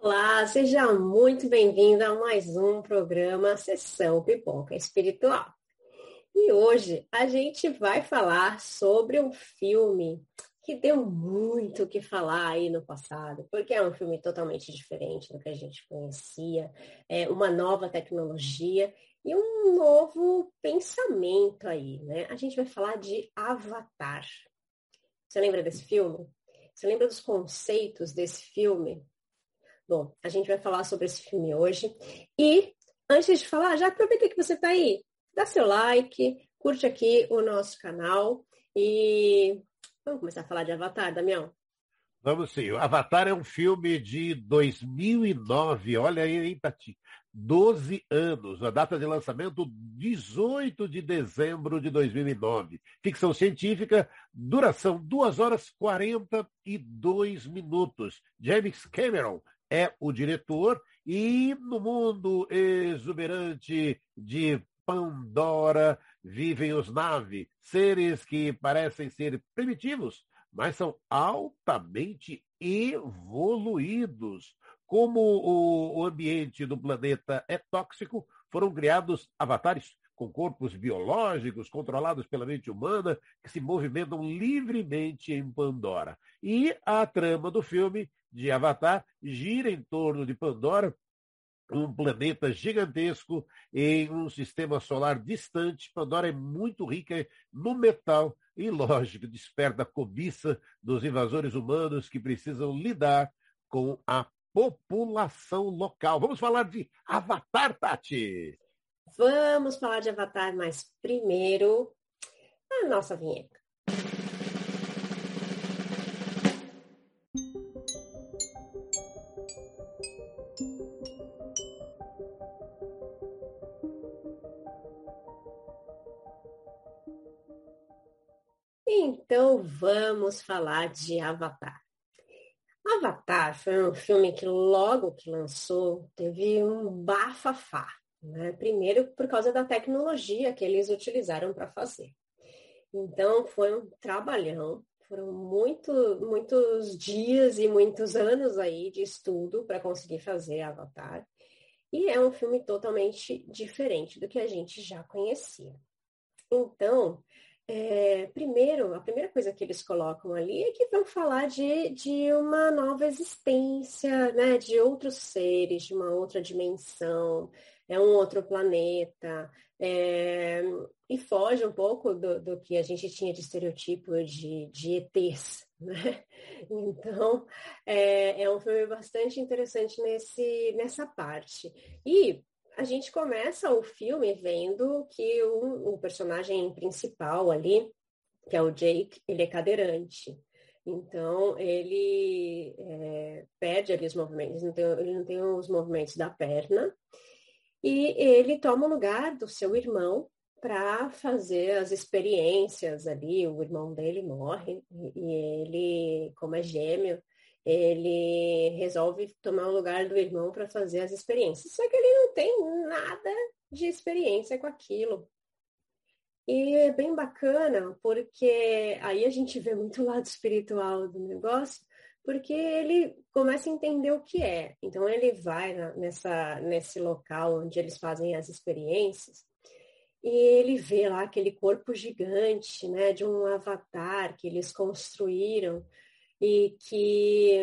Olá, seja muito bem-vindo a mais um programa Sessão Pipoca Espiritual. E hoje a gente vai falar sobre um filme que deu muito o que falar aí no passado, porque é um filme totalmente diferente do que a gente conhecia, é uma nova tecnologia e um novo pensamento aí, né? A gente vai falar de Avatar. Você lembra desse filme? Você lembra dos conceitos desse filme? Bom, a gente vai falar sobre esse filme hoje. E antes de falar, já aproveita que você está aí, dá seu like, curte aqui o nosso canal e vamos começar a falar de Avatar, Damião. Vamos sim. Avatar é um filme de 2009. Olha aí, hein, Tati? 12 anos. A data de lançamento, 18 de dezembro de 2009. Ficção científica, duração 2 horas 42 minutos. James Cameron é o diretor, e no mundo exuberante de Pandora vivem os Na'vi, seres que parecem ser primitivos, mas são altamente evoluídos. Como o ambiente do planeta é tóxico, foram criados avatares com corpos biológicos controlados pela mente humana que se movimentam livremente em Pandora. E a trama do filme de Avatar gira em torno de Pandora, um planeta gigantesco em um sistema solar distante. Pandora é muito rica no metal e, lógico, desperta a cobiça dos invasores humanos que precisam lidar com a população local. Vamos falar de Avatar, Tati! Vamos falar de Avatar, mas primeiro a nossa vinheta. Então vamos falar de Avatar. Avatar foi um filme que logo que lançou teve um bafafá. Né? Primeiro por causa da tecnologia que eles utilizaram para fazer. Então foi um trabalhão, foram muito, muitos dias e muitos anos aí de estudo para conseguir fazer Avatar. E é um filme totalmente diferente do que a gente já conhecia. Então, é, primeiro, a primeira coisa que eles colocam ali é que vão falar de, de uma nova existência, né, de outros seres, de uma outra dimensão, é um outro planeta, é, e foge um pouco do, do, que a gente tinha de estereotipo de, de ETs, né? Então, é, é um filme bastante interessante nesse, nessa parte. E a gente começa o filme vendo que o, o personagem principal ali, que é o Jake, ele é cadeirante. Então, ele é, perde ali os movimentos, não tem, ele não tem os movimentos da perna, e ele toma o lugar do seu irmão para fazer as experiências ali. O irmão dele morre, e ele, como é gêmeo, ele resolve tomar o lugar do irmão para fazer as experiências. Só que ele não tem nada de experiência com aquilo. E é bem bacana, porque aí a gente vê muito o lado espiritual do negócio, porque ele começa a entender o que é. Então ele vai nessa, nesse local onde eles fazem as experiências e ele vê lá aquele corpo gigante, né, de um avatar que eles construíram e que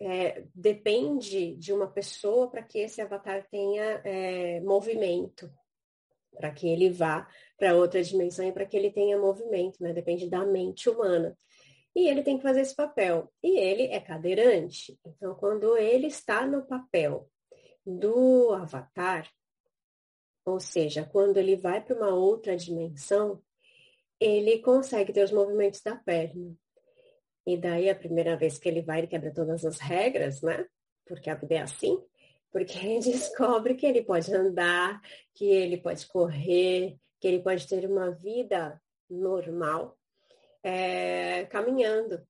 é, depende de uma pessoa para que esse avatar tenha é, movimento, para que ele vá para outra dimensão e para que ele tenha movimento, né? Depende da mente humana. E ele tem que fazer esse papel. E ele é cadeirante. Então, quando ele está no papel do avatar, ou seja, quando ele vai para uma outra dimensão, ele consegue ter os movimentos da perna. E daí a primeira vez que ele vai, ele quebra todas as regras, né? Porque a vida é assim. Porque ele descobre que ele pode andar, que ele pode correr, que ele pode ter uma vida normal, é, caminhando.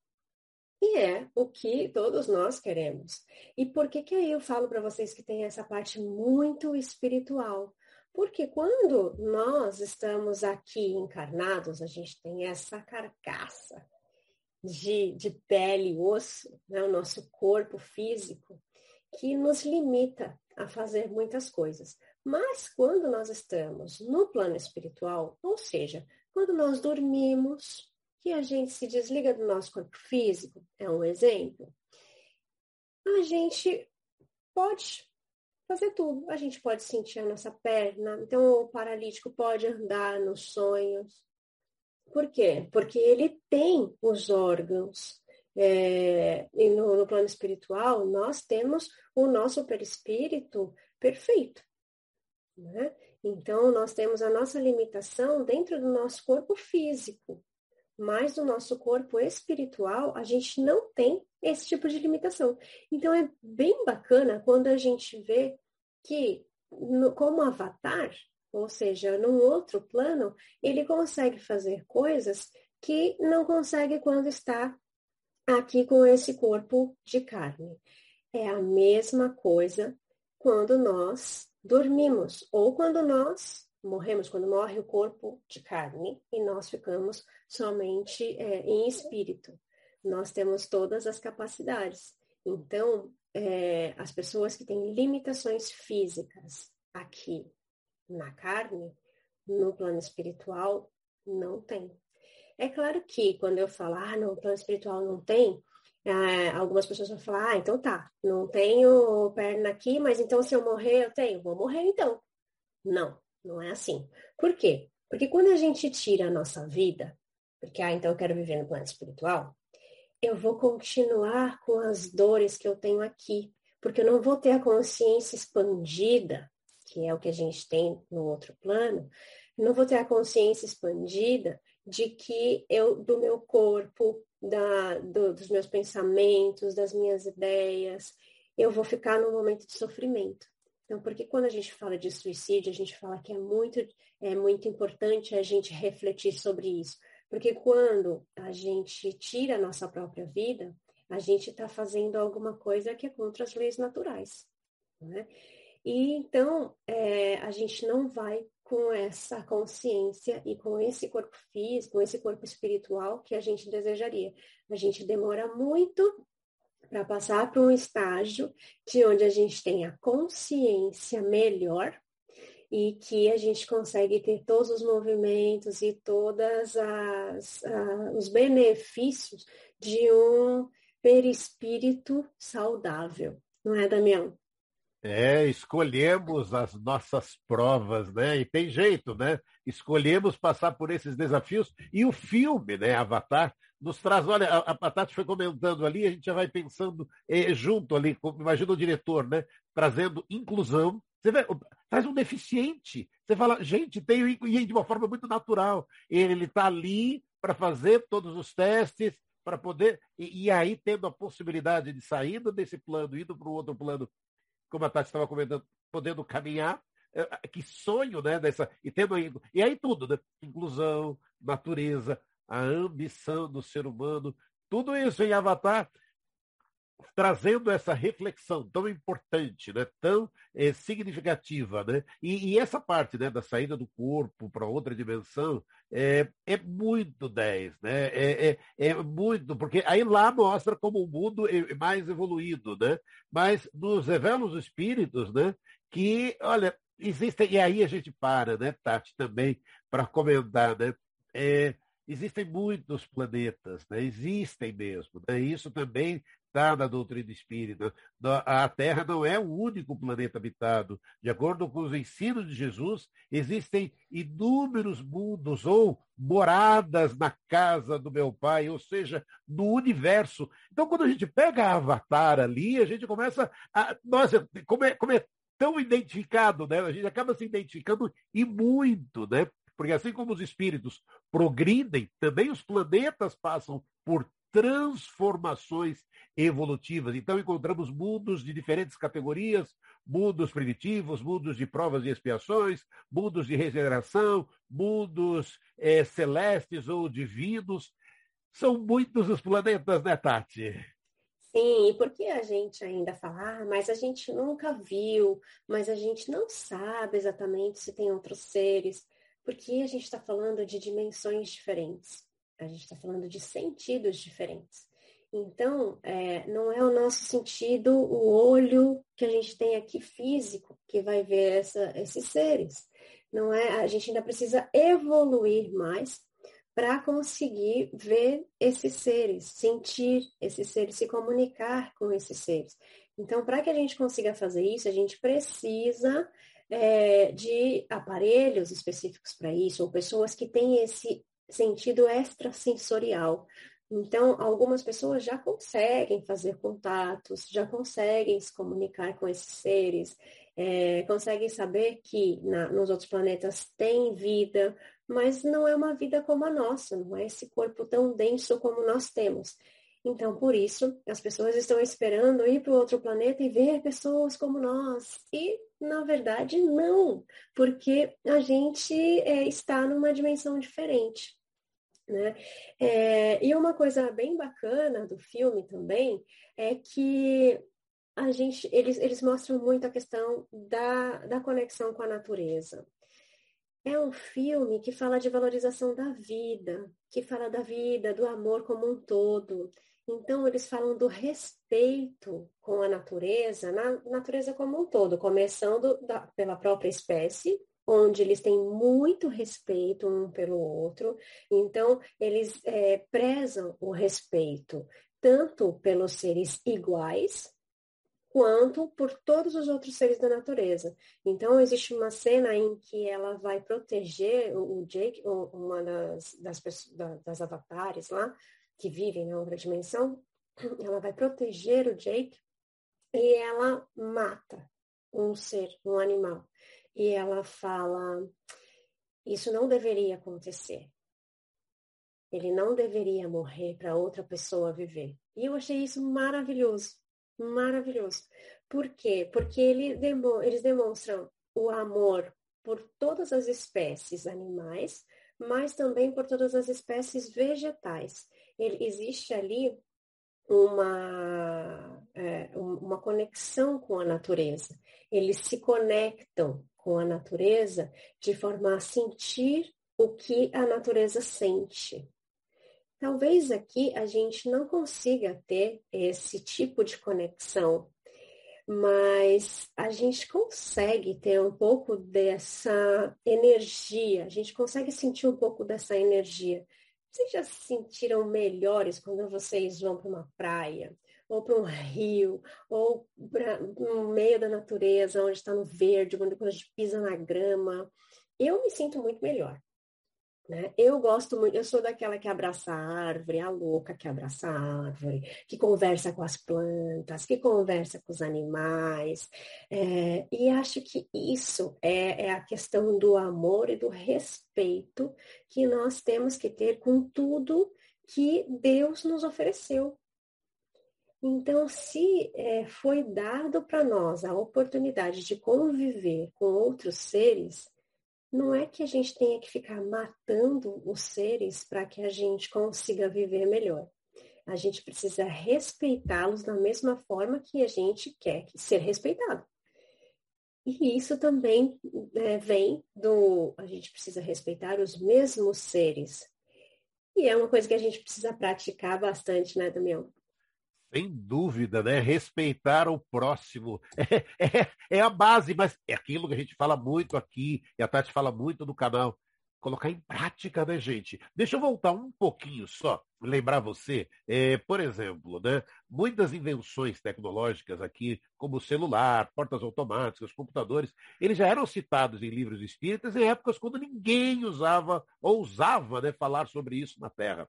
E é o que todos nós queremos. E por que que aí eu falo para vocês que tem essa parte muito espiritual? Porque quando nós estamos aqui encarnados, a gente tem essa carcaça, de, de pele e osso, né, o nosso corpo físico. que nos limita a fazer muitas coisas. Mas quando nós estamos no plano espiritual, ou seja, quando nós dormimos, que a gente se desliga do nosso corpo físico, é um exemplo, a gente pode fazer tudo. A gente pode sentir a nossa perna, então o paralítico pode andar nos sonhos. Por quê? Porque ele tem os órgãos. É, e no, no plano espiritual, nós temos o nosso perispírito perfeito. Né? Então, nós temos a nossa limitação dentro do nosso corpo físico, mas no nosso corpo espiritual, a gente não tem esse tipo de limitação. Então, é bem bacana quando a gente vê que, no, como avatar, ou seja, num outro plano, ele consegue fazer coisas que não consegue quando está aqui com esse corpo de carne. É a mesma coisa quando nós dormimos ou quando nós morremos, quando morre o corpo de carne e nós ficamos somente é, em espírito. Nós temos todas as capacidades. Então, é, as pessoas que têm limitações físicas aqui na carne, no plano espiritual, não tem. É claro que quando eu falar, ah, no plano espiritual não tem, é, algumas pessoas vão falar, ah, então tá, não tenho perna aqui, mas então se eu morrer, eu tenho. Vou morrer então. Não, não é assim. Por quê? Porque quando a gente tira a nossa vida, porque, ah, então eu quero viver no plano espiritual, eu vou continuar com as dores que eu tenho aqui, porque eu não vou ter a consciência expandida, que é o que a gente tem no outro plano, não vou ter a consciência expandida de que eu, do meu corpo, da, do, dos meus pensamentos, das minhas ideias, eu vou ficar num momento de sofrimento. Então, porque quando a gente fala de suicídio, a gente fala que é muito, é muito importante a gente refletir sobre isso. Porque quando a gente tira a nossa própria vida, a gente está fazendo alguma coisa que é contra as leis naturais. Né? E então, é, a gente não vai com essa consciência e com esse corpo físico, com esse corpo espiritual que a gente desejaria. A gente demora muito para passar para um estágio de onde a gente tem a consciência melhor e que a gente consegue ter todos os movimentos e todas as uh, os benefícios de um perispírito saudável, não é, Damião? É, escolhemos as nossas provas, né? E tem jeito, né? Escolhemos passar por esses desafios. E o filme, né, Avatar, nos traz, olha, a, a Patati foi comentando ali, a gente já vai pensando eh, junto ali, imagina o diretor, né? Trazendo inclusão. Você vê, traz um deficiente. Você fala, gente, tem e de uma forma muito natural. Ele está ali para fazer todos os testes, para poder. E, e, aí, tendo a possibilidade de saída desse plano, indo para o outro plano como a Tati estava comentando, podendo caminhar. É, que sonho, né? Dessa, e, tendo, e aí tudo, né? Inclusão, natureza, a ambição do ser humano, tudo isso em Avatar trazendo essa reflexão tão importante, né? tão é, significativa. Né? E, e, essa parte né, da saída do corpo para outra dimensão é, é muito 10, né? É, é, é, muito, porque aí lá mostra como o mundo é mais evoluído, né? Mas nos revela os espíritos, né? Que, olha, existem, e aí a gente para, né, Tati, também, para comentar, né? É, existem muitos planetas, né? existem mesmo. Né? Isso também está na doutrina espírita. A Terra não é o único planeta habitado. De acordo com os ensinos de Jesus, existem inúmeros mundos ou moradas na casa do meu pai, ou seja, no universo. Então, quando a gente pega a Avatar ali, a gente começa a. Nossa, como é, como é tão identificado, né? A gente acaba se identificando e muito, né? Porque assim como os espíritos progridem, também os planetas passam por transformações evolutivas. Então, encontramos mundos de diferentes categorias, mundos primitivos, mundos de provas e expiações, mundos de regeneração, mundos é, celestes ou divinos. São muitos os planetas, né, Tati? Sim, e porque a gente ainda fala, ah, mas a gente nunca viu, mas a gente não sabe exatamente se tem outros seres, porque a gente está falando de dimensões diferentes. A gente está falando de sentidos diferentes. Então, é, não é o nosso sentido, o olho que a gente tem aqui físico que vai ver essa, esses seres. Não é, a gente ainda precisa evoluir mais para conseguir ver esses seres, sentir esses seres, se comunicar com esses seres. Então, para que a gente consiga fazer isso, a gente precisa é, de aparelhos específicos para isso, ou pessoas que têm esse sentido extrasensorial, então, algumas pessoas já conseguem fazer contatos, já conseguem se comunicar com esses seres, é, conseguem saber que na, nos outros planetas tem vida, mas não é uma vida como a nossa, não é esse corpo tão denso como nós temos. Então, por isso, as pessoas estão esperando ir para o outro planeta e ver pessoas como nós. E, na verdade, não, porque a gente é, está numa dimensão diferente. Né? É, e uma coisa bem bacana do filme também é que a gente, eles, eles mostram muito a questão da, da conexão com a natureza. É um filme que fala de valorização da vida, que fala da vida, do amor como um todo. Então, eles falam do respeito com a natureza, na natureza como um todo, começando da, pela própria espécie, onde eles têm muito respeito um pelo outro, então eles é, prezam o respeito tanto pelos seres iguais quanto por todos os outros seres da natureza. Então existe uma cena em que ela vai proteger o Jake, uma das, das, das avatares lá que vivem na outra dimensão, ela vai proteger o Jake e ela mata um ser, um animal e ela fala: isso não deveria acontecer. Ele não deveria morrer para outra pessoa viver. E eu achei isso maravilhoso, maravilhoso. Por quê? Porque ele demo, eles demonstram o amor por todas as espécies animais, mas também por todas as espécies vegetais. Ele, existe ali uma, é, uma conexão com a natureza. Eles se conectam com a natureza de forma a sentir o que a natureza sente. Talvez aqui a gente não consiga ter esse tipo de conexão, mas a gente consegue ter um pouco dessa energia, a gente consegue sentir um pouco dessa energia. Vocês já se sentiram melhores quando vocês vão para uma praia, ou para um rio, ou para no meio da natureza, onde está no verde, quando, quando a gente pisa na grama. Eu me sinto muito melhor. Né? Eu gosto muito, eu sou daquela que abraça a árvore, a louca que abraça a árvore, que conversa com as plantas, que conversa com os animais. É, e acho que isso é, é a questão do amor e do respeito que nós temos que ter com tudo que Deus nos ofereceu. Então, se é, foi dado para nós a oportunidade de conviver com outros seres, não é que a gente tenha que ficar matando os seres para que a gente consiga viver melhor. A gente precisa respeitá-los da mesma forma que a gente quer ser respeitado. E isso também é, vem do. A gente precisa respeitar os mesmos seres. E é uma coisa que a gente precisa praticar bastante, né, Damião? Sem dúvida, né? Respeitar o próximo. É, é, é, a base, mas é aquilo que a gente fala muito aqui, e a Tati fala muito no canal. Colocar em prática, né, gente? Deixa eu voltar um pouquinho só, lembrar você, é, por exemplo, né? Muitas invenções tecnológicas aqui, como o celular, portas automáticas, computadores, eles já eram citados em livros espíritas em épocas quando ninguém usava, ousava né, falar sobre isso na Terra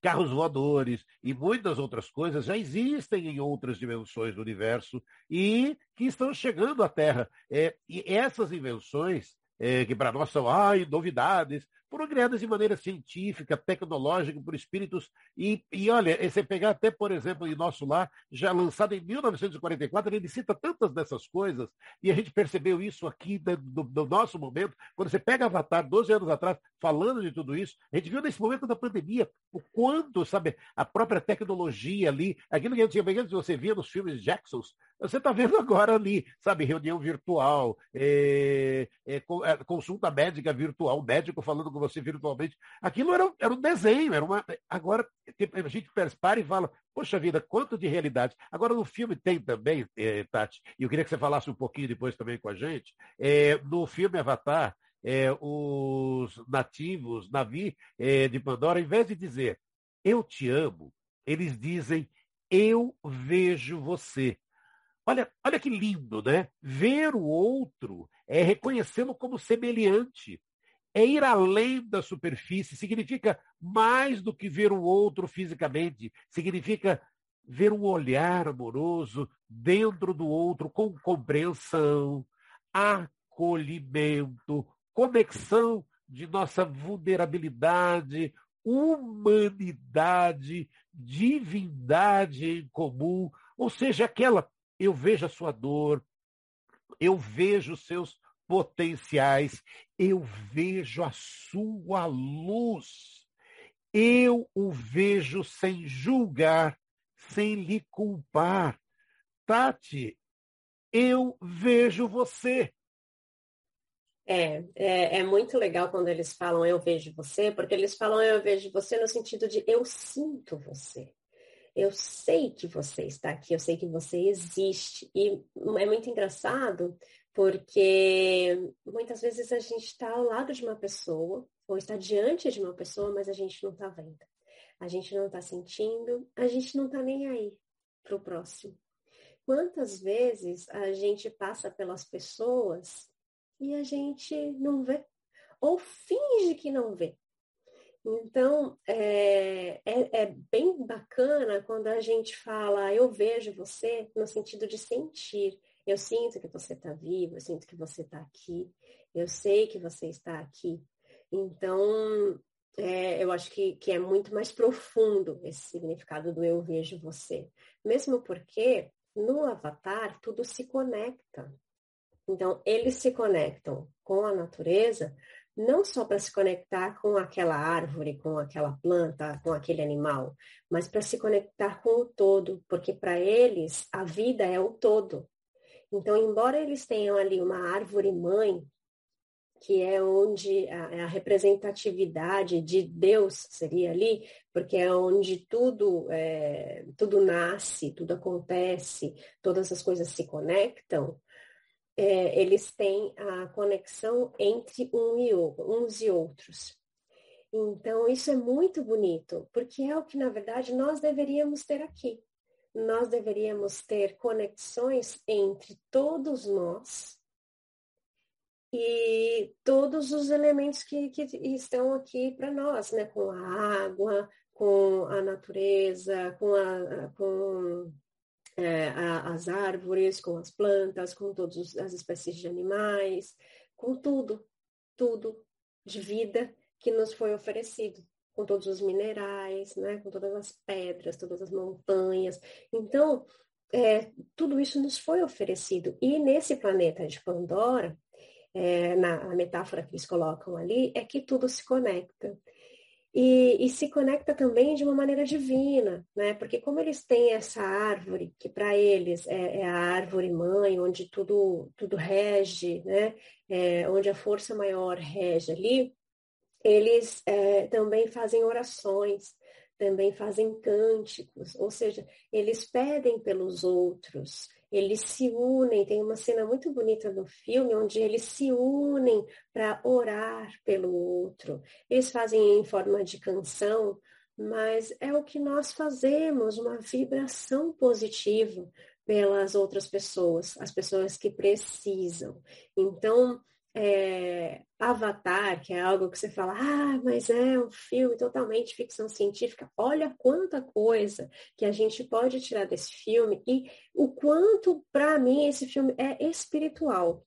carros voadores e muitas outras coisas já existem em outras dimensões do universo e que estão chegando à Terra. É, e essas invenções, é, que para nós são ai, novidades, foram criadas de maneira científica, tecnológica, por espíritos. E, e olha, você pegar até, por exemplo, em Nosso Lar, já lançado em 1944, ele cita tantas dessas coisas, e a gente percebeu isso aqui no, no nosso momento, quando você pega Avatar, 12 anos atrás, falando de tudo isso, a gente viu nesse momento da pandemia o quanto, sabe, a própria tecnologia ali, aquilo que antigamente você via nos filmes Jacksons, você está vendo agora ali, sabe, reunião virtual, é, é, consulta médica virtual, médico falando com você virtualmente. Aquilo era, era um desenho, era uma. Agora, a gente para e fala, poxa vida, quanto de realidade. Agora, no filme tem também, é, Tati, e eu queria que você falasse um pouquinho depois também com a gente, no filme Avatar, os nativos, Navi de Pandora, ao invés de dizer eu te amo, eles dizem eu vejo você. Olha, olha que lindo, né? Ver o outro é reconhecê-lo como semelhante. É ir além da superfície, significa mais do que ver o outro fisicamente, significa ver um olhar amoroso dentro do outro com compreensão, acolhimento, conexão de nossa vulnerabilidade, humanidade, divindade em comum, ou seja, aquela eu vejo a sua dor, eu vejo os seus potenciais, eu vejo a sua luz. Eu o vejo sem julgar, sem lhe culpar. Tati, eu vejo você. É, é, é, muito legal quando eles falam eu vejo você, porque eles falam eu vejo você no sentido de eu sinto você. Eu sei que você está aqui, eu sei que você existe. E é muito engraçado porque muitas vezes a gente está ao lado de uma pessoa, ou está diante de uma pessoa, mas a gente não está vendo. A gente não está sentindo, a gente não está nem aí para o próximo. Quantas vezes a gente passa pelas pessoas e a gente não vê, ou finge que não vê. Então, é, é, é, bem bacana quando a gente fala, eu vejo você, no sentido de sentir. Eu sinto que você está vivo, eu sinto que você está aqui, eu sei que você está aqui. Então, é, eu acho que, que é muito mais profundo esse significado do eu vejo você. Mesmo porque no avatar tudo se conecta. Então, eles se conectam com a natureza não só para se conectar com aquela árvore, com aquela planta, com aquele animal, mas para se conectar com o todo, porque para eles a vida é o todo. Então, embora eles tenham ali uma árvore mãe, que é onde a, é a representatividade de Deus seria ali, porque é onde tudo, é, tudo nasce, tudo acontece, todas as coisas se conectam, é, eles têm a conexão entre um e uns e outros. Então, isso é muito bonito, porque é o que, na verdade, nós deveríamos ter aqui. Nós deveríamos ter conexões entre todos nós e todos os elementos que, que estão aqui para nós, né? Com a água, com a natureza, com, a, com é, a, as árvores, com as plantas, com todas as espécies de animais, com tudo, tudo de vida que nos foi oferecido, com todos os minerais, né, com todas as pedras, todas as montanhas. Então, é, tudo isso nos foi oferecido. E nesse planeta de Pandora, é, na metáfora que eles colocam ali, é que tudo se conecta. E, e, se conecta também de uma maneira divina, né? Porque como eles têm essa árvore, que para eles é, é, a árvore mãe, onde tudo, tudo rege, né? É, onde a força maior rege ali, eles é, também fazem orações, também fazem cânticos, ou seja, eles pedem pelos outros, eles se unem. Tem uma cena muito bonita no filme onde eles se unem para orar pelo outro. Eles fazem em forma de canção, mas é o que nós fazemos, uma vibração positiva pelas outras pessoas, as pessoas que precisam. Então, é, Avatar, que é algo que você fala, ah, mas é um filme totalmente ficção científica. Olha quanta coisa que a gente pode tirar desse filme e o quanto, para mim, esse filme é espiritual.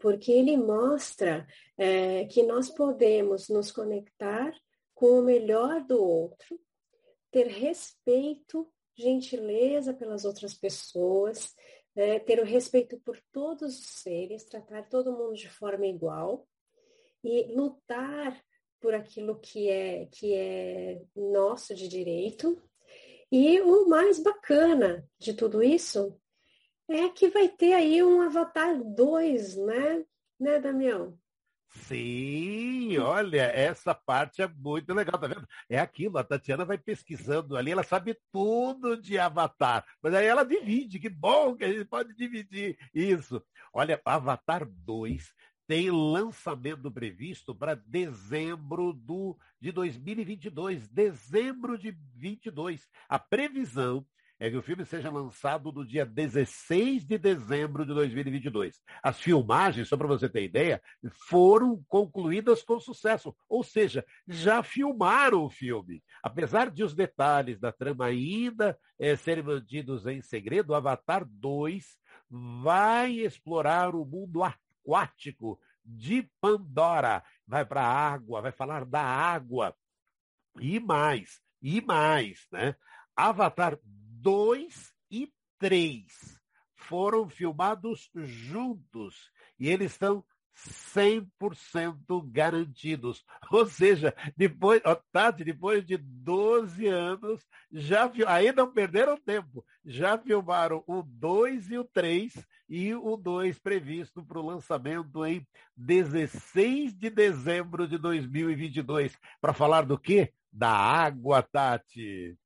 Porque ele mostra é, que nós podemos nos conectar com o melhor do outro, ter respeito, gentileza pelas outras pessoas, né, ter o respeito por todos os seres, tratar todo mundo de forma igual e lutar por aquilo que é que é nosso de direito. E o mais bacana de tudo isso é que vai ter aí um Avatar 2, né? Né, Damião? Sim, olha, essa parte é muito legal, tá vendo? É aquilo, a Tatiana vai pesquisando ali, ela sabe tudo de Avatar, mas aí ela divide, que bom que a gente pode dividir isso. Olha, Avatar 2 tem lançamento previsto para dezembro do, de 2022, dezembro de 22. A previsão é que o filme seja lançado no dia 16 de dezembro de 2022. As filmagens, só para você ter ideia, foram concluídas com sucesso, ou seja, já filmaram o filme. Apesar de os detalhes da trama ainda é, serem mantidos em segredo, Avatar 2 vai explorar o mundo aquático de Pandora. Vai para a água, vai falar da água. E mais, e mais, né? Avatar 2 e 3 foram filmados juntos e eles estão 100% garantidos. Ou seja, depois, ó, Tati, depois de 12 anos, já aí não perderam tempo. Já filmaram o 2 e o 3 e o 2 previsto para o lançamento em 16 de dezembro de 2022. Para falar do quê? Da água, Tati.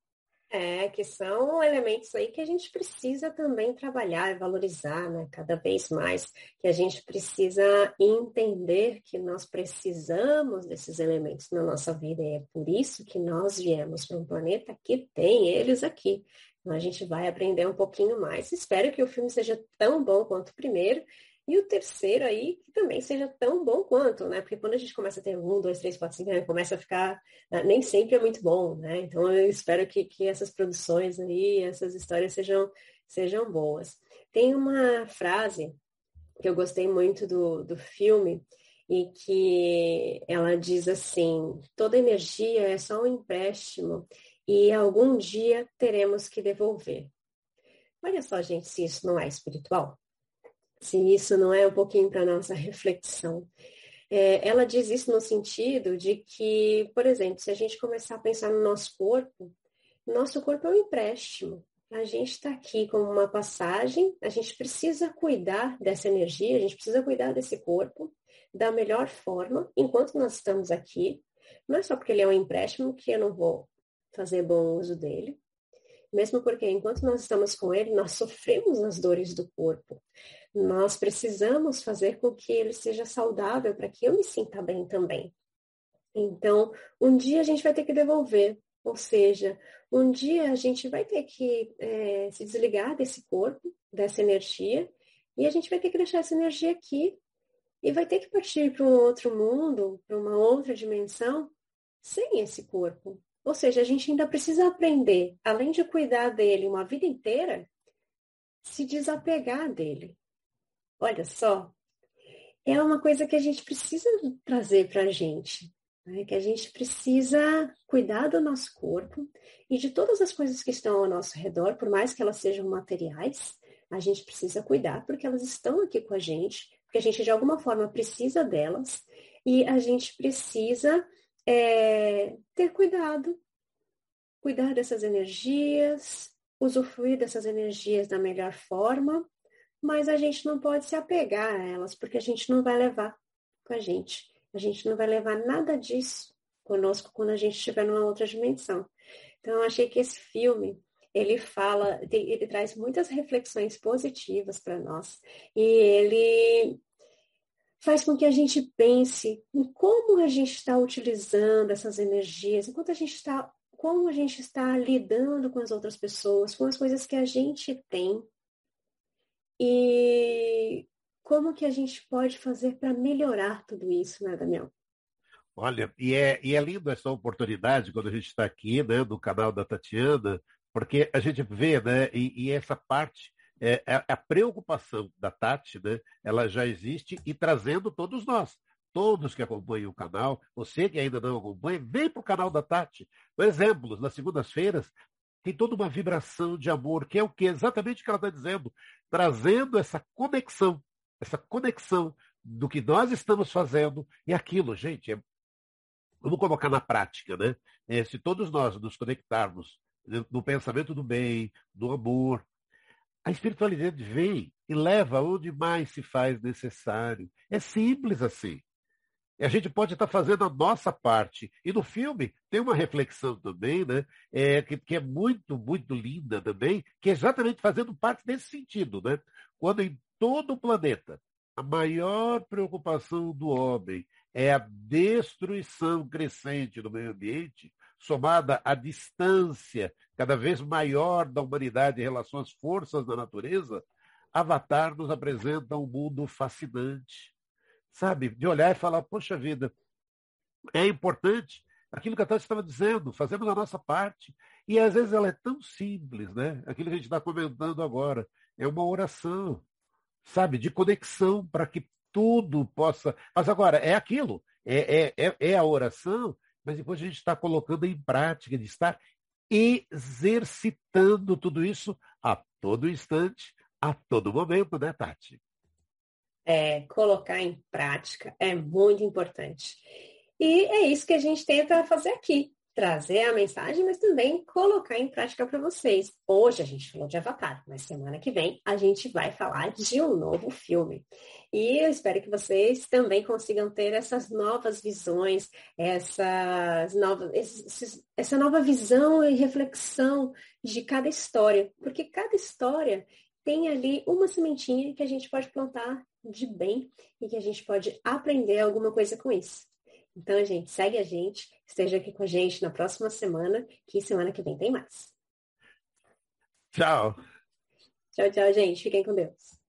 É, que são elementos aí que a gente precisa também trabalhar e valorizar, né? Cada vez mais, que a gente precisa entender que nós precisamos desses elementos na nossa vida e é por isso que nós viemos para um planeta que tem eles aqui. Então a gente vai aprender um pouquinho mais. Espero que o filme seja tão bom quanto o primeiro e o terceiro aí, que também seja tão bom quanto, né? Porque quando a gente começa a ter um, dois, três, quatro, cinco, né? começa a ficar, né? nem sempre é muito bom, né? Então eu espero que, que essas produções aí, essas histórias sejam, sejam boas. Tem uma frase que eu gostei muito do, do filme e que ela diz assim, toda energia é só um empréstimo e algum dia teremos que devolver. Olha só, gente, se isso não é espiritual se isso não é um pouquinho para nossa reflexão. É, ela diz isso no sentido de que, por exemplo, se a gente começar a pensar no nosso corpo, nosso corpo é um empréstimo. A gente está aqui como uma passagem, a gente precisa cuidar dessa energia, a gente precisa cuidar desse corpo da melhor forma enquanto nós estamos aqui. Não é só porque ele é um empréstimo que eu não vou fazer bom uso dele, mesmo porque enquanto nós estamos com ele, nós sofremos as dores do corpo. Nós precisamos fazer com que ele seja saudável para que eu me sinta bem também. Então, um dia a gente vai ter que devolver, ou seja, um dia a gente vai ter que é, se desligar desse corpo, dessa energia, e a gente vai ter que deixar essa energia aqui e vai ter que partir para um outro mundo, para uma outra dimensão, sem esse corpo. Ou seja, a gente ainda precisa aprender, além de cuidar dele uma vida inteira, se desapegar dele. Olha só, é uma coisa que a gente precisa trazer para a gente, né? que a gente precisa cuidar do nosso corpo e de todas as coisas que estão ao nosso redor, por mais que elas sejam materiais, a gente precisa cuidar porque elas estão aqui com a gente, porque a gente de alguma forma precisa delas e a gente precisa é, ter cuidado, cuidar dessas energias, usufruir dessas energias da melhor forma, mas a gente não pode se apegar a elas, porque a gente não vai levar com a gente. A gente não vai levar nada disso conosco quando a gente estiver numa outra dimensão. Então, eu achei que esse filme, ele fala, ele traz muitas reflexões positivas para nós. E ele faz com que a gente pense em como a gente está utilizando essas energias, enquanto a gente está, como a gente está lidando com as outras pessoas, com as coisas que a gente tem e como que a gente pode fazer para melhorar tudo isso, né, Daniel? Olha, e é, e é lindo essa oportunidade quando a gente está aqui, né, no canal da Tatiana, porque a gente vê, né, e, e essa parte é, é, a preocupação da Tati, né, ela já existe e trazendo todos nós. Todos que acompanham o canal, você que ainda não acompanha, vem para o canal da Tati. Por exemplo, nas segundas-feiras, tem toda uma vibração de amor, que é o que? Exatamente o que ela está dizendo, trazendo essa conexão, essa conexão do que nós estamos fazendo e aquilo, gente, é... vamos colocar na prática, né? É, se todos nós nos conectarmos no pensamento do bem, do amor, a espiritualidade vem e leva onde mais se faz necessário. É simples assim. E a gente pode estar fazendo a nossa parte. E no filme tem uma reflexão também, né? É, que, que é muito, muito linda também, que é exatamente fazendo parte desse sentido, né? Quando em todo o planeta a maior preocupação do homem é a destruição crescente do meio ambiente, somada à distância cada vez maior da humanidade em relação às forças da natureza, Avatar nos apresenta um mundo fascinante, sabe? De olhar e falar, poxa vida, é importante aquilo que a Tati estava dizendo, fazemos a nossa parte. E às vezes ela é tão simples, né? Aquilo que a gente está comentando agora. É uma oração, sabe? De conexão para que tudo possa. Mas agora, é aquilo. É, é, é, é a oração, mas depois a gente está colocando em prática, de estar exercitando tudo isso a todo instante, a todo momento, né, Tati? É, colocar em prática é muito importante. E é isso que a gente tenta fazer aqui, trazer a mensagem, mas também colocar em prática para vocês. Hoje a gente falou de Avatar, mas semana que vem a gente vai falar de um novo filme. E eu espero que vocês também consigam ter essas novas visões, essas novas, esses, essa nova visão e reflexão de cada história, porque cada história tem ali uma sementinha que a gente pode plantar de bem e que a gente pode aprender alguma coisa com isso. Então, gente, segue a gente, esteja aqui com a gente na próxima semana, que semana que vem tem mais. Tchau. Tchau, tchau, gente. Fiquem com Deus.